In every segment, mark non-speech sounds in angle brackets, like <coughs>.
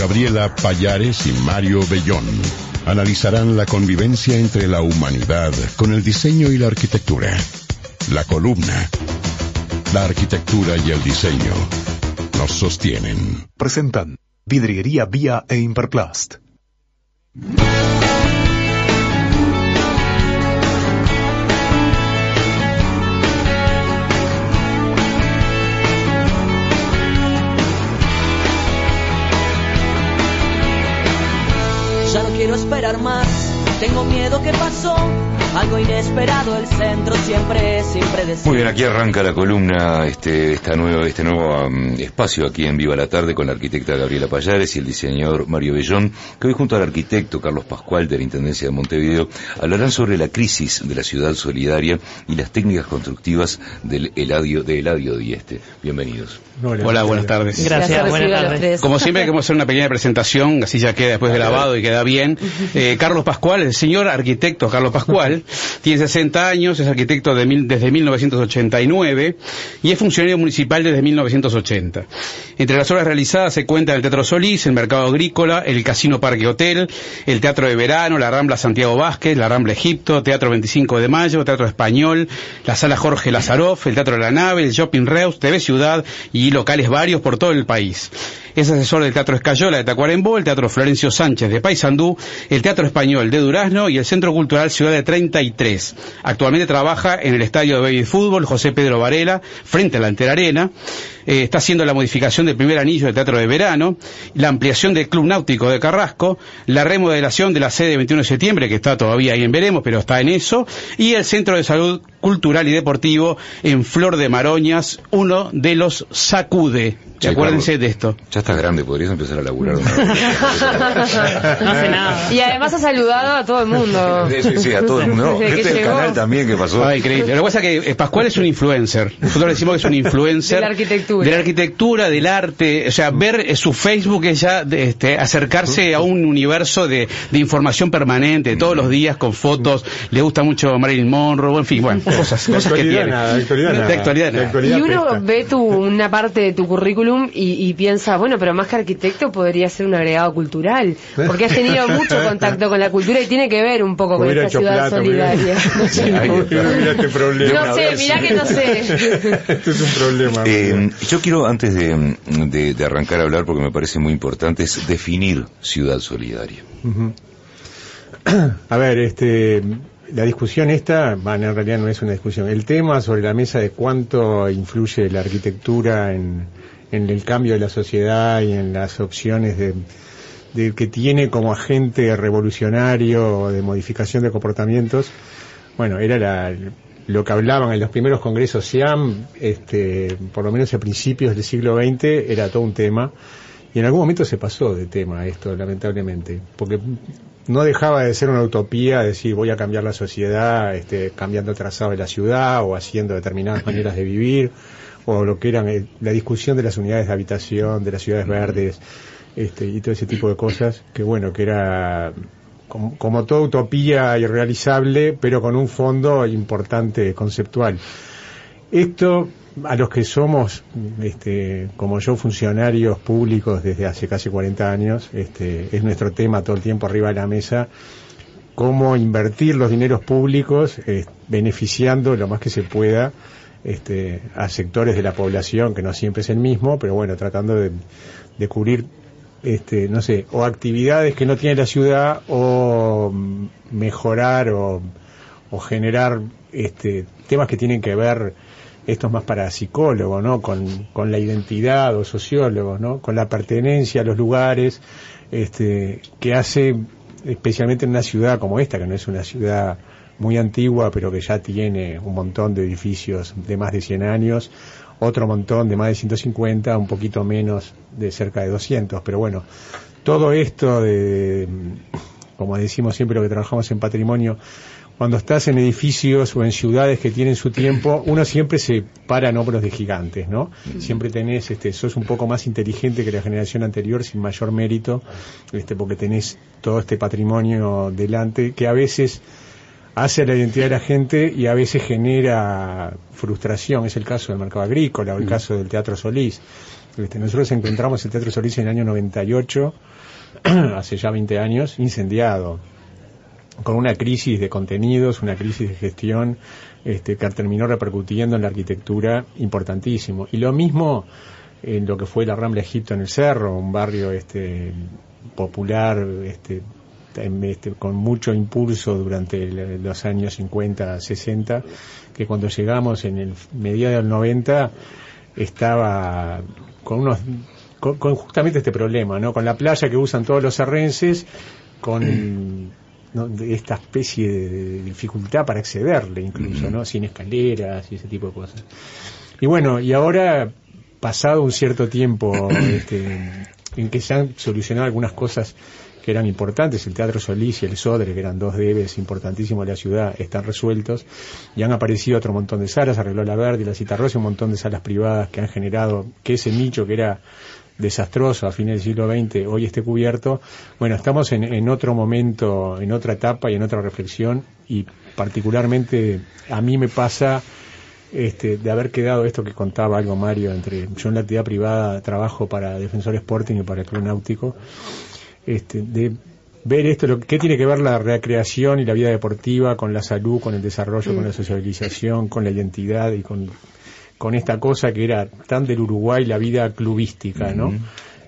Gabriela Payares y Mario Bellón analizarán la convivencia entre la humanidad con el diseño y la arquitectura. La columna, la arquitectura y el diseño nos sostienen. Presentan Vidriería Vía e Imperplast. Quiero esperar más, tengo miedo que pasó. Algo inesperado, el centro siempre es impredecible. Muy bien, aquí arranca la columna, este, esta nueva, este nuevo um, espacio aquí en Viva la Tarde con la arquitecta Gabriela Payares y el diseñador Mario Bellón, que hoy junto al arquitecto Carlos Pascual de la Intendencia de Montevideo hablarán sobre la crisis de la ciudad solidaria y las técnicas constructivas del Eladio, de Eladio Dieste. Bienvenidos. Hola, buenas tardes. Gracias, buenas tardes. Como siempre queremos hacer una pequeña presentación, así ya queda después grabado y queda bien. <laughs> Eh, Carlos Pascual, el señor arquitecto Carlos Pascual, <laughs> tiene 60 años, es arquitecto de mil- desde 1989 y es funcionario municipal desde 1980. Entre las obras realizadas se cuentan el Teatro Solís, el Mercado Agrícola, el Casino Parque Hotel, el Teatro de Verano, la Rambla Santiago Vázquez, la Rambla Egipto, Teatro 25 de Mayo, Teatro Español, la Sala Jorge Lazaroff, el Teatro de la Nave, el Shopping Reus, TV Ciudad y locales varios por todo el país. Es asesor del Teatro Escayola de Tacuarembó, el Teatro Florencio Sánchez de Paysandú, el Teatro Español de Durazno y el Centro Cultural Ciudad de 33. Actualmente trabaja en el Estadio de Baby Fútbol José Pedro Varela, frente a la Antera Arena. Eh, está haciendo la modificación del primer anillo del Teatro de Verano, la ampliación del Club Náutico de Carrasco, la remodelación de la sede 21 de septiembre, que está todavía ahí en veremos, pero está en eso, y el Centro de Salud Cultural y Deportivo en Flor de Maroñas, uno de los Sacude. Che, Acuérdense de esto. Ya estás grande, podrías empezar a laburar una. <laughs> No hace nada. Y además ha saludado a todo el mundo. Sí, sí, sí, a todo el mundo. No, gente del canal también que pasó. Ah, increíble. Lo que pasa es que eh, Pascual es un influencer. Nosotros decimos que es un influencer. <laughs> De la arquitectura. De la arquitectura, del arte. O sea, ver eh, su Facebook es ya de, este, acercarse a un universo de, de información permanente, todos los días con fotos. Le gusta mucho Marilyn Monroe, en fin, bueno, <laughs> cosas, cosas que tiene. actualidad Y uno pesta. ve tu, una parte de tu currículum y, y piensa, bueno, pero más que arquitecto podría ser un agregado cultural, porque has tenido mucho contacto con la cultura y tiene que ver un poco con esta ciudad solidaria. Ay, <laughs> Mira este problema. No sé, mirá que no sé. <laughs> Este es un problema. Eh, yo quiero, antes de, de- arrancar a hablar, porque me parece muy importante, es definir ciudad solidaria. A ver, este, la discusión esta, bueno, en realidad no es una discusión. El tema sobre la mesa de cuánto influye la arquitectura en, en el cambio de la sociedad y en las opciones de, de que tiene como agente revolucionario de modificación de comportamientos. Bueno, era la, lo que hablaban en los primeros congresos SIAM, este, por lo menos a principios del siglo XX, era todo un tema. Y en algún momento se pasó de tema esto, lamentablemente, porque no dejaba de ser una utopía decir voy a cambiar la sociedad, este, cambiando el trazado de la ciudad o haciendo determinadas maneras de vivir, o lo que eran eh, la discusión de las unidades de habitación, de las ciudades verdes, este, y todo ese tipo de cosas, que bueno, que era como, como toda utopía irrealizable, pero con un fondo importante conceptual. Esto, a los que somos, este, como yo, funcionarios públicos desde hace casi 40 años, este, es nuestro tema todo el tiempo arriba de la mesa, cómo invertir los dineros públicos eh, beneficiando lo más que se pueda este, a sectores de la población, que no siempre es el mismo, pero bueno, tratando de, de cubrir, este, no sé, o actividades que no tiene la ciudad, o mm, mejorar o, o generar este, temas que tienen que ver, esto es más para psicólogos, ¿no? Con, con la identidad o sociólogos, ¿no? Con la pertenencia a los lugares, este, que hace, especialmente en una ciudad como esta, que no es una ciudad muy antigua, pero que ya tiene un montón de edificios de más de 100 años, otro montón de más de 150, un poquito menos de cerca de 200. Pero bueno, todo esto de, como decimos siempre lo que trabajamos en patrimonio, cuando estás en edificios o en ciudades que tienen su tiempo, uno siempre se para en hombros de gigantes, ¿no? Siempre tenés, este, sos un poco más inteligente que la generación anterior sin mayor mérito, este, porque tenés todo este patrimonio delante que a veces hace la identidad de la gente y a veces genera frustración. Es el caso del mercado agrícola o el caso del Teatro Solís. Este, nosotros encontramos el Teatro Solís en el año 98, <clears throat> hace ya 20 años, incendiado con una crisis de contenidos, una crisis de gestión este, que terminó repercutiendo en la arquitectura importantísimo. Y lo mismo en lo que fue la Rambla Egipto en el Cerro, un barrio este, popular este, este con mucho impulso durante los años 50, 60, que cuando llegamos en el mediados del 90 estaba con unos con, con, justamente este problema, ¿no? Con la playa que usan todos los serrenses, con <clears throat> de esta especie de, dificultad para accederle incluso, ¿no? Sin escaleras y ese tipo de cosas. Y bueno, y ahora, pasado un cierto tiempo este, en que se han solucionado algunas cosas que eran importantes, el Teatro Solís y el Sodre, que eran dos debes importantísimos de la ciudad, están resueltos. Y han aparecido otro montón de salas, arregló la Verde, la Citarrosa, un montón de salas privadas que han generado que ese nicho que era desastroso a fines del siglo XX hoy esté cubierto, bueno, estamos en, otro momento, en otra etapa y en otra reflexión. Y particularmente a mí me pasa este, de haber quedado esto que contaba algo Mario, entre yo en la actividad privada trabajo para Defensor Sporting y para el Club Náutico, este, de ver esto, lo, qué tiene que ver la recreación y la vida deportiva con la salud, con el desarrollo, con la socialización, con la identidad y con con esta cosa que era tan del Uruguay la vida clubística, ¿no?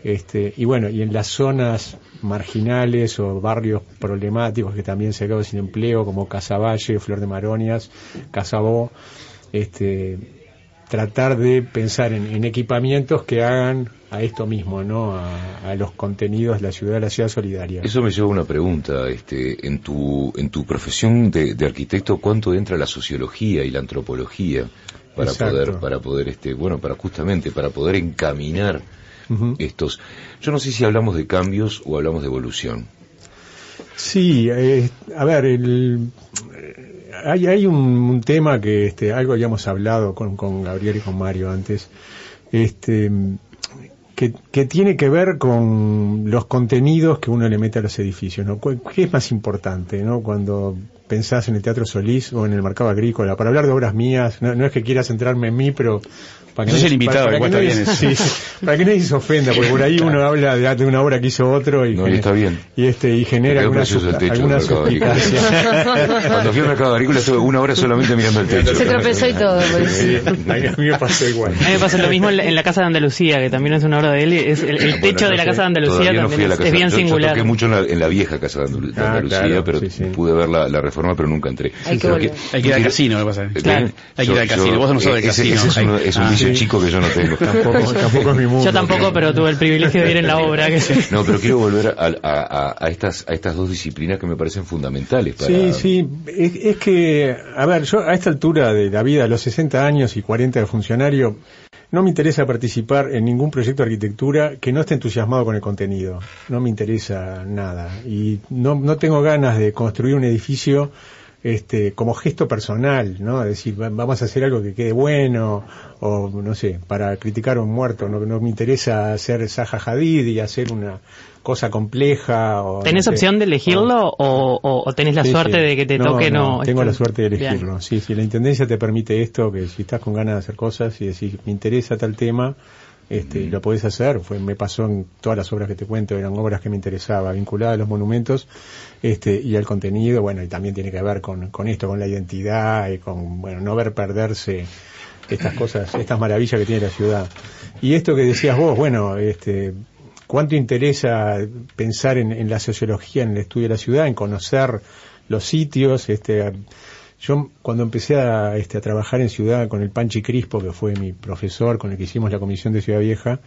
Este, y bueno, y en las zonas marginales o barrios problemáticos que también se quedó sin empleo, como Casaballe, Flor de Maronias, Casabó, este, tratar de pensar en, equipamientos que hagan a esto mismo, ¿no? A, los contenidos de la ciudad, la ciudad solidaria. Eso me lleva a una pregunta, este, en tu, en tu profesión de, de arquitecto, ¿cuánto entra la sociología y la antropología? para poder para poder este bueno para justamente para poder encaminar estos yo no sé si hablamos de cambios o hablamos de evolución sí eh, a ver el, hay hay un, tema que este algo habíamos hablado con, con Gabriel y con Mario antes este que, que, tiene que ver con los contenidos que uno le mete a los edificios, ¿no? ¿Qué es más importante, ¿no? Cuando pensás en el Teatro Solís o en el Mercado Agrícola? Para hablar de obras mías, no, no es que quiera centrarme en mí, pero para que, no, el invitado, para, que nadie, <laughs> para que nadie se ofenda, porque por ahí uno habla de, una obra que hizo otro y, está bien. y este y genera alguna, alguna suspicacia. Cuando fui al mercado agrícola estuve una hora solamente mirando el techo. Se tropezó y todo. Pues. a mí me pasó igual. A mí me pasó lo mismo en la Casa de Andalucía, que también es una obra de él. Es el, techo de la Casa de Andalucía también es, bien singular. Yo toqué mucho en la, vieja Casa de ah, Andalucía, pero pude ver la, reforma, pero nunca entré. Hay que, ir al casino, ¿qué pasa? Hay que ir al casino. Vos no sos del casino. Es un vicio chico que yo no tengo. <laughs> Tampoco, <laughs> tampoco es mi mundo. Yo tampoco, pero tuve el privilegio de ir en la obra. <laughs> No, pero quiero volver a, a, estas, a estas dos disciplinas que me parecen fundamentales. Para... Sí, sí. Es, que, a ver, yo a esta altura de la vida, a los 60 años y 40 de funcionario, no me interesa participar en ningún proyecto de arquitectura que no esté entusiasmado con el contenido. No me interesa nada. Y no, no tengo ganas de construir un edificio este, como gesto personal, ¿no? Decir, vamos a hacer algo que quede bueno, o no sé, para criticar a un muerto, no, no me interesa hacer Zaha Hadid y hacer una cosa compleja. O, ¿Tenés opción de elegirlo o, o, tenés la suerte de que te toque? No, tengo la suerte de elegirlo. Sí, si la intendencia te permite esto, que si estás con ganas de hacer cosas y decís, me interesa tal tema, este, lo podés hacer. Fue, me pasó en todas las obras que te cuento, eran obras que me interesaba, vinculadas a los monumentos este, y al contenido, bueno, y también tiene que ver con, con esto, con la identidad y con, bueno, no ver perderse estas cosas, estas maravillas que tiene la ciudad. Y esto que decías vos, bueno, este, ¿cuánto interesa pensar en, en la sociología, en el estudio de la ciudad, en conocer los sitios, este, yo cuando empecé a, este, a trabajar en Ciudad con el Panchi Crispo, que fue mi profesor con el que hicimos la comisión de Ciudad Vieja,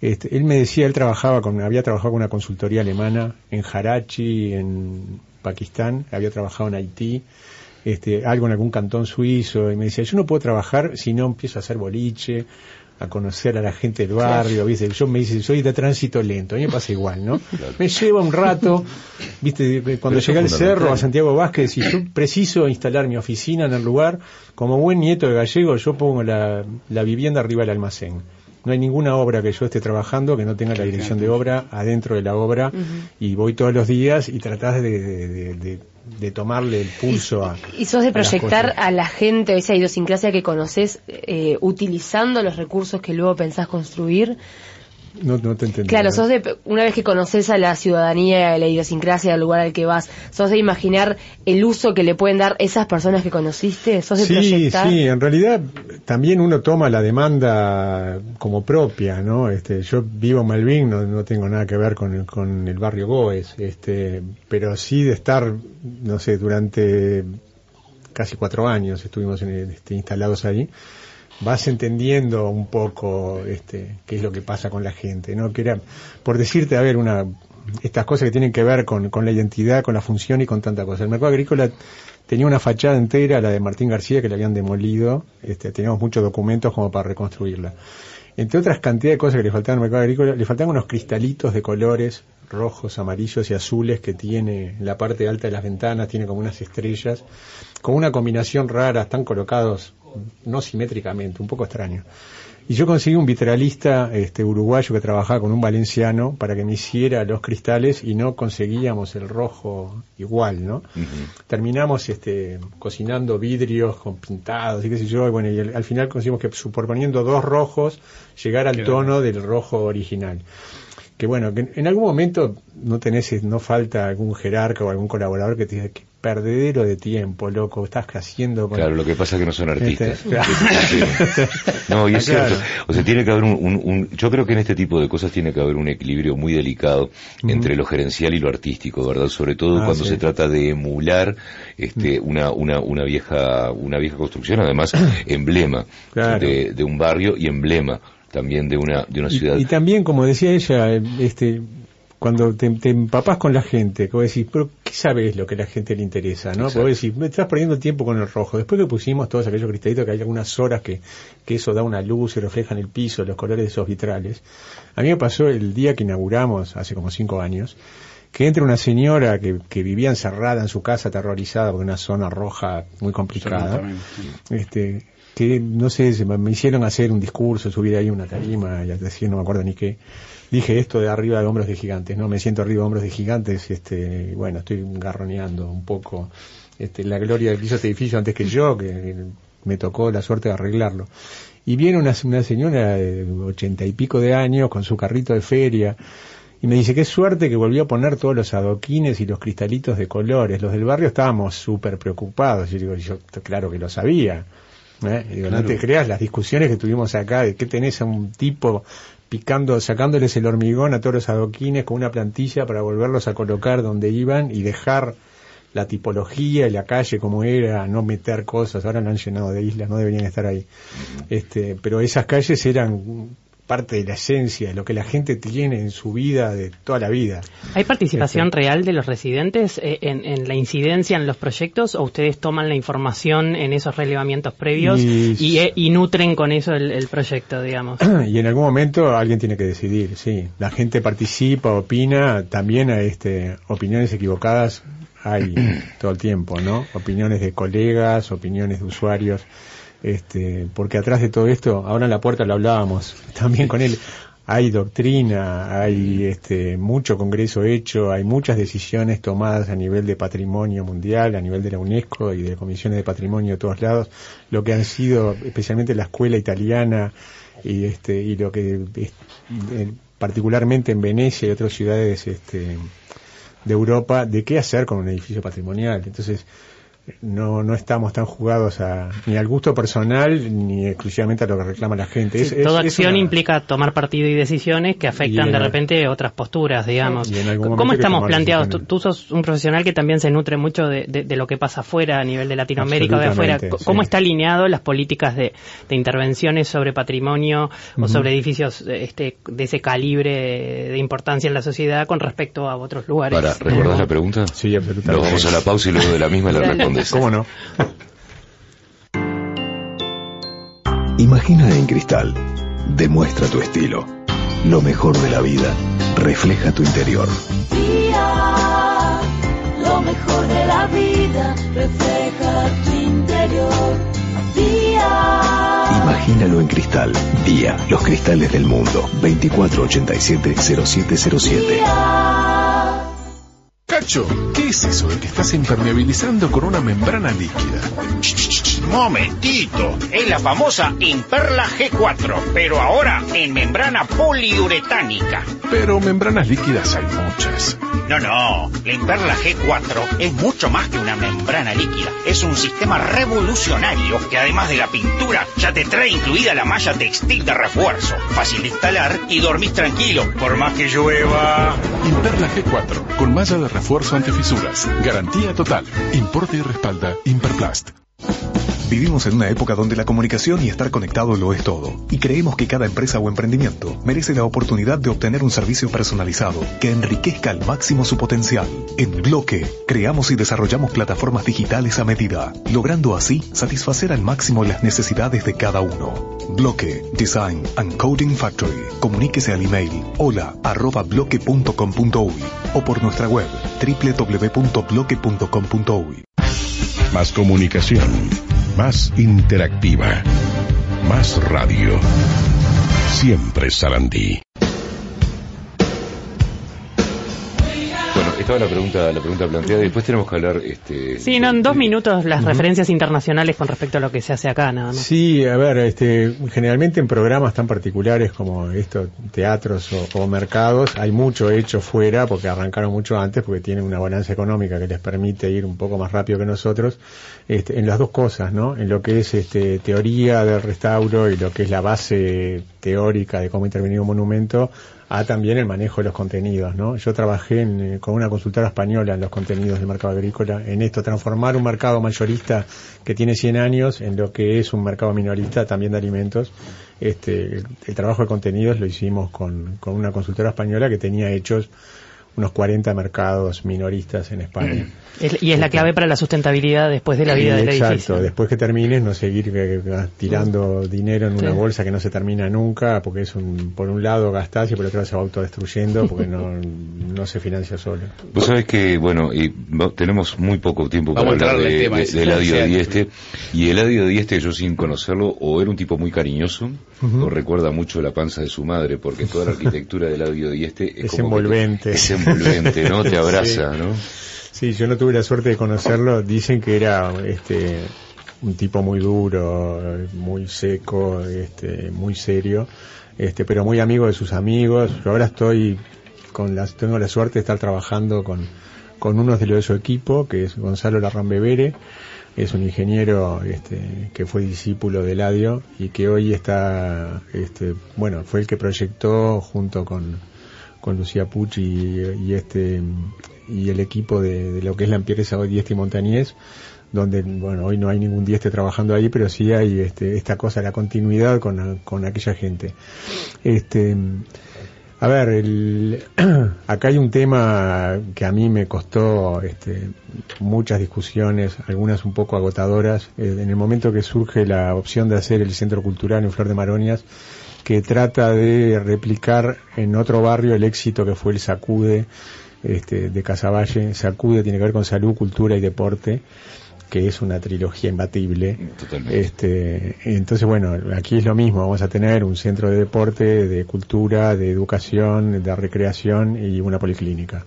este, él me decía, él trabajaba con, había trabajado con una consultoría alemana en Harachi, en Pakistán, había trabajado en Haití, este, algo en algún cantón suizo, y me decía, yo no puedo trabajar si no empiezo a hacer boliche, a conocer a la gente del barrio, ¿viste? Yo me dice, soy de tránsito lento, a mí me pasa igual, ¿no? <laughs> Me lleva un rato, ¿viste? Cuando llegué al cerro, a Santiago Vázquez, y yo preciso instalar mi oficina en el lugar, como buen nieto de gallego, yo pongo la, la vivienda arriba del almacén no hay ninguna obra que yo esté trabajando que no tenga la dirección de obra adentro de la obra y voy todos los días y tratás de, de, tomarle el pulso a... ¿Y sos de proyectar a, la gente esa idiosincrasia que conoces eh, utilizando los recursos que luego pensás construir? No, no te entendí. Claro, sos de, una vez que conoces a la ciudadanía, a la idiosincrasia del lugar al que vas, sos de imaginar el uso que le pueden dar esas personas que conociste, sos de sí, Sí, en realidad también uno toma la demanda como propia, ¿no? Este, yo vivo en Malvin, no, no tengo nada que ver con el, con el barrio Goes, este, pero sí de estar, no sé, durante casi cuatro años estuvimos este, instalados ahí vas entendiendo un poco este, qué es lo que pasa con la gente, ¿no? Que era, por decirte, a ver, una, estas cosas que tienen que ver con, con la identidad, con la función y con tanta cosa. El mercado agrícola tenía una fachada entera, la de Martín García, que la habían demolido, este, teníamos muchos documentos como para reconstruirla. Entre otras cantidad de cosas que le faltaban al mercado agrícola, le faltaban unos cristalitos de colores rojos, amarillos y azules que tiene en la parte alta de las ventanas, tiene como unas estrellas, con una combinación rara, están colocados no simétricamente, un poco extraño. Y yo conseguí un vitralista este, uruguayo que trabajaba con un valenciano para que me hiciera los cristales y no conseguíamos el rojo igual, ¿no? Terminamos este, cocinando vidrios con pintados y qué sé yo, y bueno, y al, final conseguimos que superponiendo dos rojos llegar al tono del rojo original que bueno, que en algún momento no tenés, no falta algún jerarca o algún colaborador que te diga que perdedero de tiempo, loco, estás haciendo Claro, lo que pasa es que no son artistas. <laughs> Este, no, y es cierto. O sea, tiene que haber un, Yo creo que en este tipo de cosas tiene que haber un equilibrio muy delicado entre lo gerencial y lo artístico, ¿verdad? Sobre todo ah, cuando se trata de emular este, una, una, una, vieja, una vieja construcción, además <coughs> emblema de, de un barrio y emblema también de una, de una ciudad. Y, también, como decía ella, este, cuando te, te, empapás con la gente, que vos decís, pero ¿qué sabes lo que a la gente le interesa? ¿no? Porque vos decís, me estás perdiendo tiempo con el rojo. Después que pusimos todos aquellos cristalitos, que hay algunas horas que, que eso da una luz y refleja en el piso los colores de esos vitrales. A mí me pasó el día que inauguramos, hace como cinco años, que entra una señora que, que vivía encerrada en su casa, aterrorizada por una zona roja muy complicada. Este, que no sé, me hicieron hacer un discurso, subir ahí una tarima, ya decía, no me acuerdo ni qué. Dije esto de arriba de hombros de gigantes, ¿no? Me siento arriba de hombros de gigantes, este, bueno, estoy garroneando un poco este, la gloria que hizo este edificio antes que yo, que me tocó la suerte de arreglarlo. Y viene una, una señora de ochenta y pico de años con su carrito de feria, y me dice, qué suerte que volvió a poner todos los adoquines y los cristalitos de colores. Los del barrio estábamos súper preocupados. Yo digo, yo claro que lo sabía. ¿Eh? No te creas las discusiones que tuvimos acá de que tenés a un tipo picando, sacándoles el hormigón a todos los adoquines con una plantilla para volverlos a colocar donde iban y dejar la tipología y la calle como era, no meter cosas, ahora no han llenado de islas, no deberían estar ahí. Este, pero esas calles eran parte de la esencia, de lo que la gente tiene en su vida de toda la vida. ¿Hay participación este, real de los residentes eh, en, la incidencia en los proyectos o ustedes toman la información en esos relevamientos previos y, eh, nutren con eso el, proyecto, digamos? <clears throat> Y en algún momento alguien tiene que decidir, sí. La gente participa, opina, también hay este, opiniones equivocadas hay <clears throat> todo el tiempo, ¿no? Opiniones de colegas, opiniones de usuarios este, porque atrás de todo esto, ahora en la puerta lo hablábamos <laughs> también con él, hay doctrina, hay este, mucho congreso hecho, hay muchas decisiones tomadas a nivel de patrimonio mundial, a nivel de la UNESCO y de comisiones de patrimonio de todos lados, lo que han sido especialmente la escuela italiana y este y lo que eh, particularmente en Venecia y otras ciudades este, de Europa de qué hacer con un edificio patrimonial. Entonces, no, no estamos tan jugados a, ni al gusto personal ni exclusivamente a lo que reclama la gente. toda acción implica tomar partido y decisiones que afectan de repente otras posturas, digamos. ¿Cómo estamos planteados? Tú, sos un profesional que también se nutre mucho de, de, lo que pasa afuera, a nivel de Latinoamérica o de afuera. ¿Cómo está alineado las políticas de, de intervenciones sobre patrimonio o sobre edificios este, de ese calibre de importancia en la sociedad con respecto a otros lugares? Para, ¿Recordás la pregunta? Sí, absolutamente. Nos vamos a la pausa y luego de la misma la respondemos. <laughs> ¿Cómo no? <laughs> Imagina en cristal. Demuestra tu estilo. Lo mejor de la vida refleja tu interior. Día, lo mejor de la vida refleja tu interior. Día. Imagínalo en cristal. Día, los cristales del mundo. 2487-0707. Cacho, ¿qué es eso de que estás impermeabilizando con una membrana líquida? Momentito, es la famosa Imperla G4, pero ahora en membrana poliuretánica. Pero membranas líquidas hay muchas. No, no, la Imperla G4 es mucho más que una membrana líquida. Es un sistema revolucionario que además de la pintura ya te trae incluida la malla textil de refuerzo. Fácil de instalar y dormís tranquilo, por más que llueva. Imperla G4, con malla de refuerzo antifisuras. Garantía total. Importe y respalda Imperplast. Vivimos en una época donde la comunicación y estar conectado lo es todo, y creemos que cada empresa o emprendimiento merece la oportunidad de obtener un servicio personalizado que enriquezca al máximo su potencial. En Bloque, creamos y desarrollamos plataformas digitales a medida, logrando así satisfacer al máximo las necesidades de cada uno. Bloque, Design and Coding Factory. Comuníquese al email hola arroba bloque.com.uy o por nuestra web www.bloque.com.uy. Más comunicación, más interactiva, más radio. Siempre Sarandí. Estaba la pregunta, la pregunta planteada después tenemos que hablar, este. Sí, no, en dos minutos las referencias internacionales con respecto a lo que se hace acá, nada más. Sí, a ver, este, generalmente en programas tan particulares como estos, teatros o, o mercados, hay mucho hecho fuera porque arrancaron mucho antes porque tienen una balanza económica que les permite ir un poco más rápido que nosotros, este, en las dos cosas, ¿no? En lo que es este, teoría del restauro y lo que es la base teórica de cómo intervenir un monumento, a también el manejo de los contenidos, ¿no? Yo trabajé en, eh, con una consultora española en los contenidos del mercado agrícola, en esto, transformar un mercado mayorista que tiene 100 años en lo que es un mercado minorista también de alimentos. Este, el, el trabajo de contenidos lo hicimos con, con una consultora española que tenía hechos unos 40 mercados minoristas en España. <clears throat> Es- y es la clave para la sustentabilidad después de la vida del Exacto, edificio. después que termines no seguir tirando dinero en una Sí. bolsa que no se termina nunca, porque es un, por un lado gastás y por otro lado se va autodestruyendo porque no, <laughs> no se financia solo. Vos sabés que, bueno, y tenemos muy poco tiempo para Vamos hablar de, tema de- de Eladio Sí. Dieste. Y Eladio Dieste, yo sin conocerlo, o era un tipo muy cariñoso, Ujú. o recuerda mucho la panza de su madre, porque toda la <laughs> arquitectura de Eladio Dieste es, Es como que te- envolvente. Envolvente, ¿no? Te <laughs> abraza, Sí. ¿no? Sí, yo no tuve la suerte de conocerlo. Dicen que era este un tipo muy duro, muy seco, este, muy serio, este, pero muy amigo de sus amigos. Yo ahora estoy con la, tengo la suerte de estar trabajando con, con uno de los de su equipo, que es Gonzalo Larran Bebere. Es un ingeniero este, que fue discípulo de Eladio y que hoy está, este, bueno, fue el que proyectó junto con, con Lucía Pucci y, este y el equipo de, de lo que es la empresa hoy Dieste y Montañés donde bueno hoy no hay ningún Dieste trabajando ahí pero sí hay este, esta cosa la continuidad con, con aquella gente. Este a ver el, <clears throat> acá hay un tema que a mí me costó este, muchas discusiones algunas un poco agotadoras. Eh, en el momento que surge la opción de hacer el centro cultural en Flor de Maronias que trata de replicar en otro barrio el éxito que fue el Sacude este, de Casaballe. Sacude tiene que ver con salud, cultura y deporte, que es una trilogía imbatible. Totalmente. Este, entonces, bueno, aquí es lo mismo, vamos a tener un centro de deporte, de cultura, de educación, de recreación y una policlínica.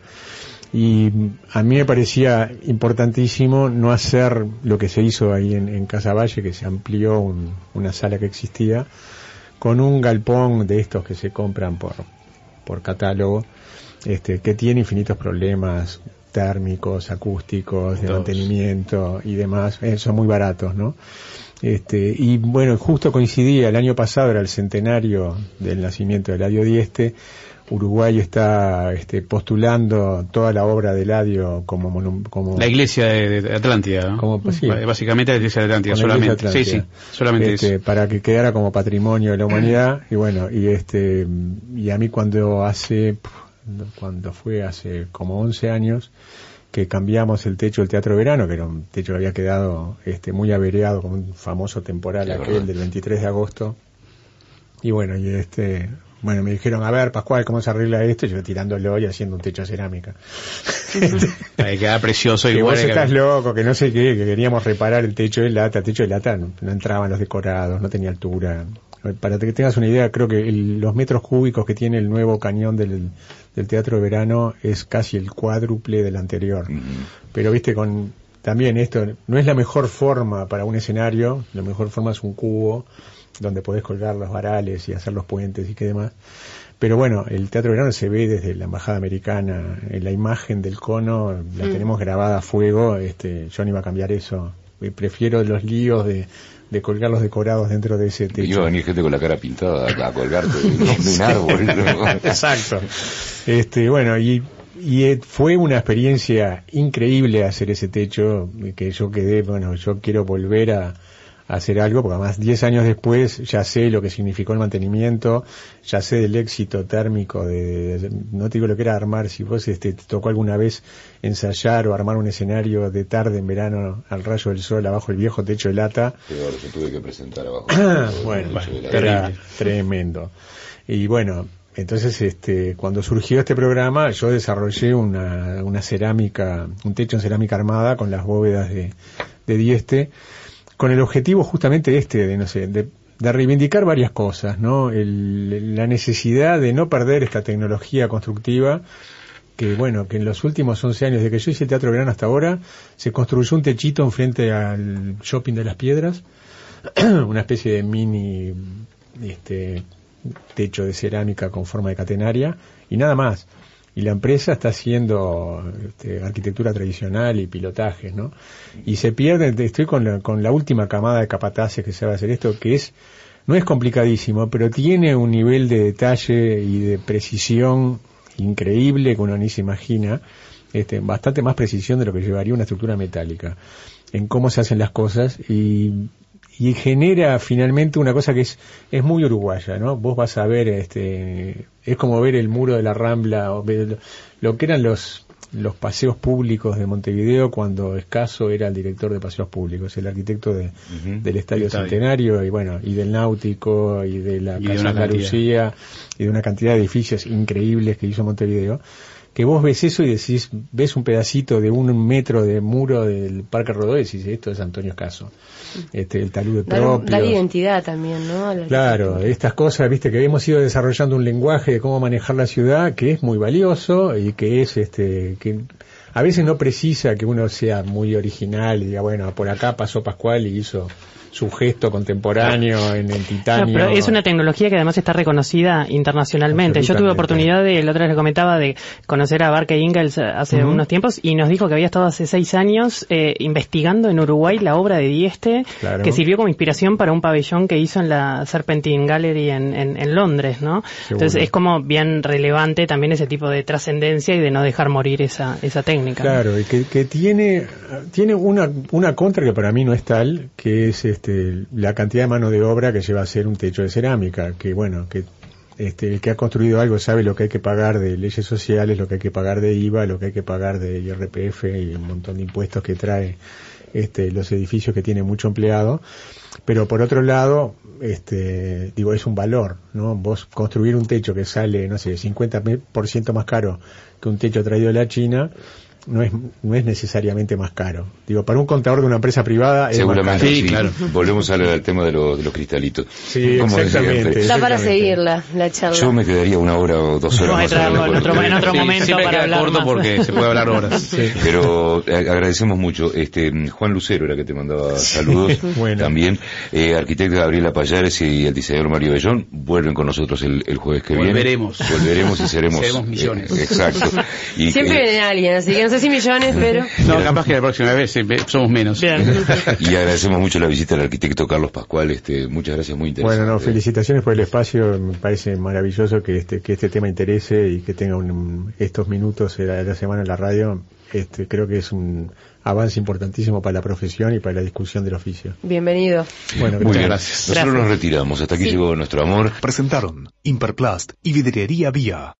Y a mí me parecía importantísimo no hacer lo que se hizo ahí en, en Casaballe, que se amplió un- una sala que existía, con un galpón de estos que se compran por, por catálogo, este, que tiene infinitos problemas térmicos, acústicos, de Todos. mantenimiento y demás, eh, son muy baratos, ¿no? Este, y bueno, justo coincidía, el año pasado era el centenario del nacimiento de Eladio Dieste, Uruguay está este, postulando toda la obra de Eladio como, como La iglesia de, de Atlántida, ¿no? Como, pues, sí. Básicamente la iglesia de Atlántida, con la iglesia solamente. Sí, sí, solamente Este, eso. para que quedara como patrimonio de la humanidad y bueno y este y a mí cuando hace cuando fue hace como 11 años que cambiamos el techo del Teatro Verano, que era un techo que había quedado este, muy avereado, como un famoso temporal aquel del 23 de agosto. Y bueno, y este, bueno, me dijeron, a ver, Pascual, ¿cómo se arregla esto? Y yo tirándolo y haciendo un techo de cerámica. Ahí queda precioso. y vos estás loco, que no sé qué, que queríamos reparar el techo de lata. El techo de lata no, entraban los decorados, no tenía altura. Para que tengas una idea, creo que los metros cúbicos que tiene el nuevo cañón del, Teatro de Verano es casi el cuádruple del anterior. Pero viste, con también esto, no es la mejor forma para un escenario, la mejor forma es un cubo donde podés colgar los varales y hacer los puentes y qué demás. Pero bueno, el Teatro Verano se ve desde la Embajada Americana, en la imagen del cono la mm. tenemos grabada a fuego, este, yo no iba a cambiar eso. Prefiero los líos de, de colgar los decorados dentro de ese techo. Iba a venir gente con la cara pintada a colgarte de, <laughs> un árbol. Exacto. Este, bueno, y, y fue una experiencia increíble hacer ese techo, que yo quedé, bueno, yo quiero volver a, hacer algo, porque además 10 años después ya sé lo que significó el mantenimiento, ya sé del éxito térmico de, no te digo lo que era armar, si vos este, te tocó alguna vez ensayar o armar un escenario de tarde en verano al rayo del sol abajo el viejo techo de lata. Yo tuve que presentar abajo. <coughs> bueno, era tremendo. Y bueno, entonces, este, cuando surgió este programa, yo desarrollé una, una cerámica, un techo en cerámica armada con las bóvedas de, de Dieste, con el objetivo justamente este, de, no sé, de, reivindicar varias cosas, ¿no? la necesidad de no perder esta tecnología constructiva que bueno, que en los últimos 11 años de que yo hice el Teatro Verano hasta ahora, se construyó un techito enfrente al Shopping de las Piedras, <clears throat> una especie de mini este, techo de cerámica con forma de catenaria, y nada más y la empresa está haciendo este, arquitectura tradicional y pilotajes, ¿no? Y se pierde, estoy con la, con la última camada de capataces que se va a hacer esto, que es, no es complicadísimo, pero tiene un nivel de detalle y de precisión increíble que uno ni se imagina, este, bastante más precisión de lo que llevaría una estructura metálica en cómo se hacen las cosas y y genera finalmente una cosa que es, es muy uruguaya, ¿no? Vos vas a ver, este, es como ver el muro de la Rambla, o lo que eran los, los paseos públicos de Montevideo cuando Escaso era el director de paseos públicos, el arquitecto de, del Estadio Centenario y bueno, y del Náutico y de la Casa Andalucía y de una cantidad de edificios increíbles que hizo Montevideo que vos ves eso y decís, ves un pedacito de un metro de muro del Parque Rodó y decís, esto es Antonio Escaso. Este, el talud propio. Dar identidad también, ¿no? Claro, estas cosas, viste, que hemos ido desarrollando un lenguaje de cómo manejar la ciudad que es muy valioso y que es, este, que a veces no precisa que uno sea muy original y diga, bueno, por acá pasó Pascual y hizo su gesto contemporáneo en el titanio. pero es una tecnología que además está reconocida internacionalmente. Yo tuve oportunidad de, la otra vez le comentaba, de conocer a Barke Ingalls hace unos tiempos y nos dijo que había estado hace seis años eh, investigando en Uruguay la obra de Dieste, que sirvió como inspiración para un pabellón que hizo en la Serpentine Gallery en, en, Londres, ¿no? Entonces es como bien relevante también ese tipo de trascendencia y de no dejar morir esa, esa técnica. Claro, y que, que tiene, tiene una, una contra que para mí no es tal, que es este, la cantidad de mano de obra que lleva a hacer un techo de cerámica, que bueno, que este, el que ha construido algo sabe lo que hay que pagar de leyes sociales, lo que hay que pagar de IVA, lo que hay que pagar de IRPF y un montón de impuestos que trae este, los edificios que tienen mucho empleado. Pero por otro lado, este, digo, es un valor, ¿no? Vos construir un techo que sale, no sé, 50% más caro que un techo traído de la China, no es, no es necesariamente más caro. Digo, para un contador de una empresa privada es más caro. Sí, claro. Volvemos a hablar del tema de, de los cristalitos. Sí, exactamente, Está para seguirla, la charla. Yo me quedaría una hora o dos horas más. en, otro, en otro momento para hablar corto porque se puede hablar horas. <laughs> Pero eh, agradecemos mucho. Este Juan Lucero era que te mandaba saludos <laughs> también. Eh, arquitecto Gabriela Payares y el diseñador Mario Bellón vuelven con nosotros el, jueves que viene. Volveremos. Volveremos y seremos... seremos millones. Eh, exacto. <laughs> Y, Siempre viene alguien, así que no sé si millones, pero... <laughs> No, capaz que la próxima vez somos menos. <laughs> y agradecemos mucho la visita al arquitecto Carlos Pascual. Este, muchas gracias, muy interesante. Bueno, no, felicitaciones por el espacio. Me parece maravilloso que este, que este tema interese y que tenga estos minutos de la, semana en la radio. Este, creo que es un avance importantísimo para la profesión y para la discusión del oficio. Bienvenido. Bueno, Muy gracias. Nosotros nos retiramos. Hasta aquí llegó nuestro amor. Presentaron Imperplast y Vidriería Vía.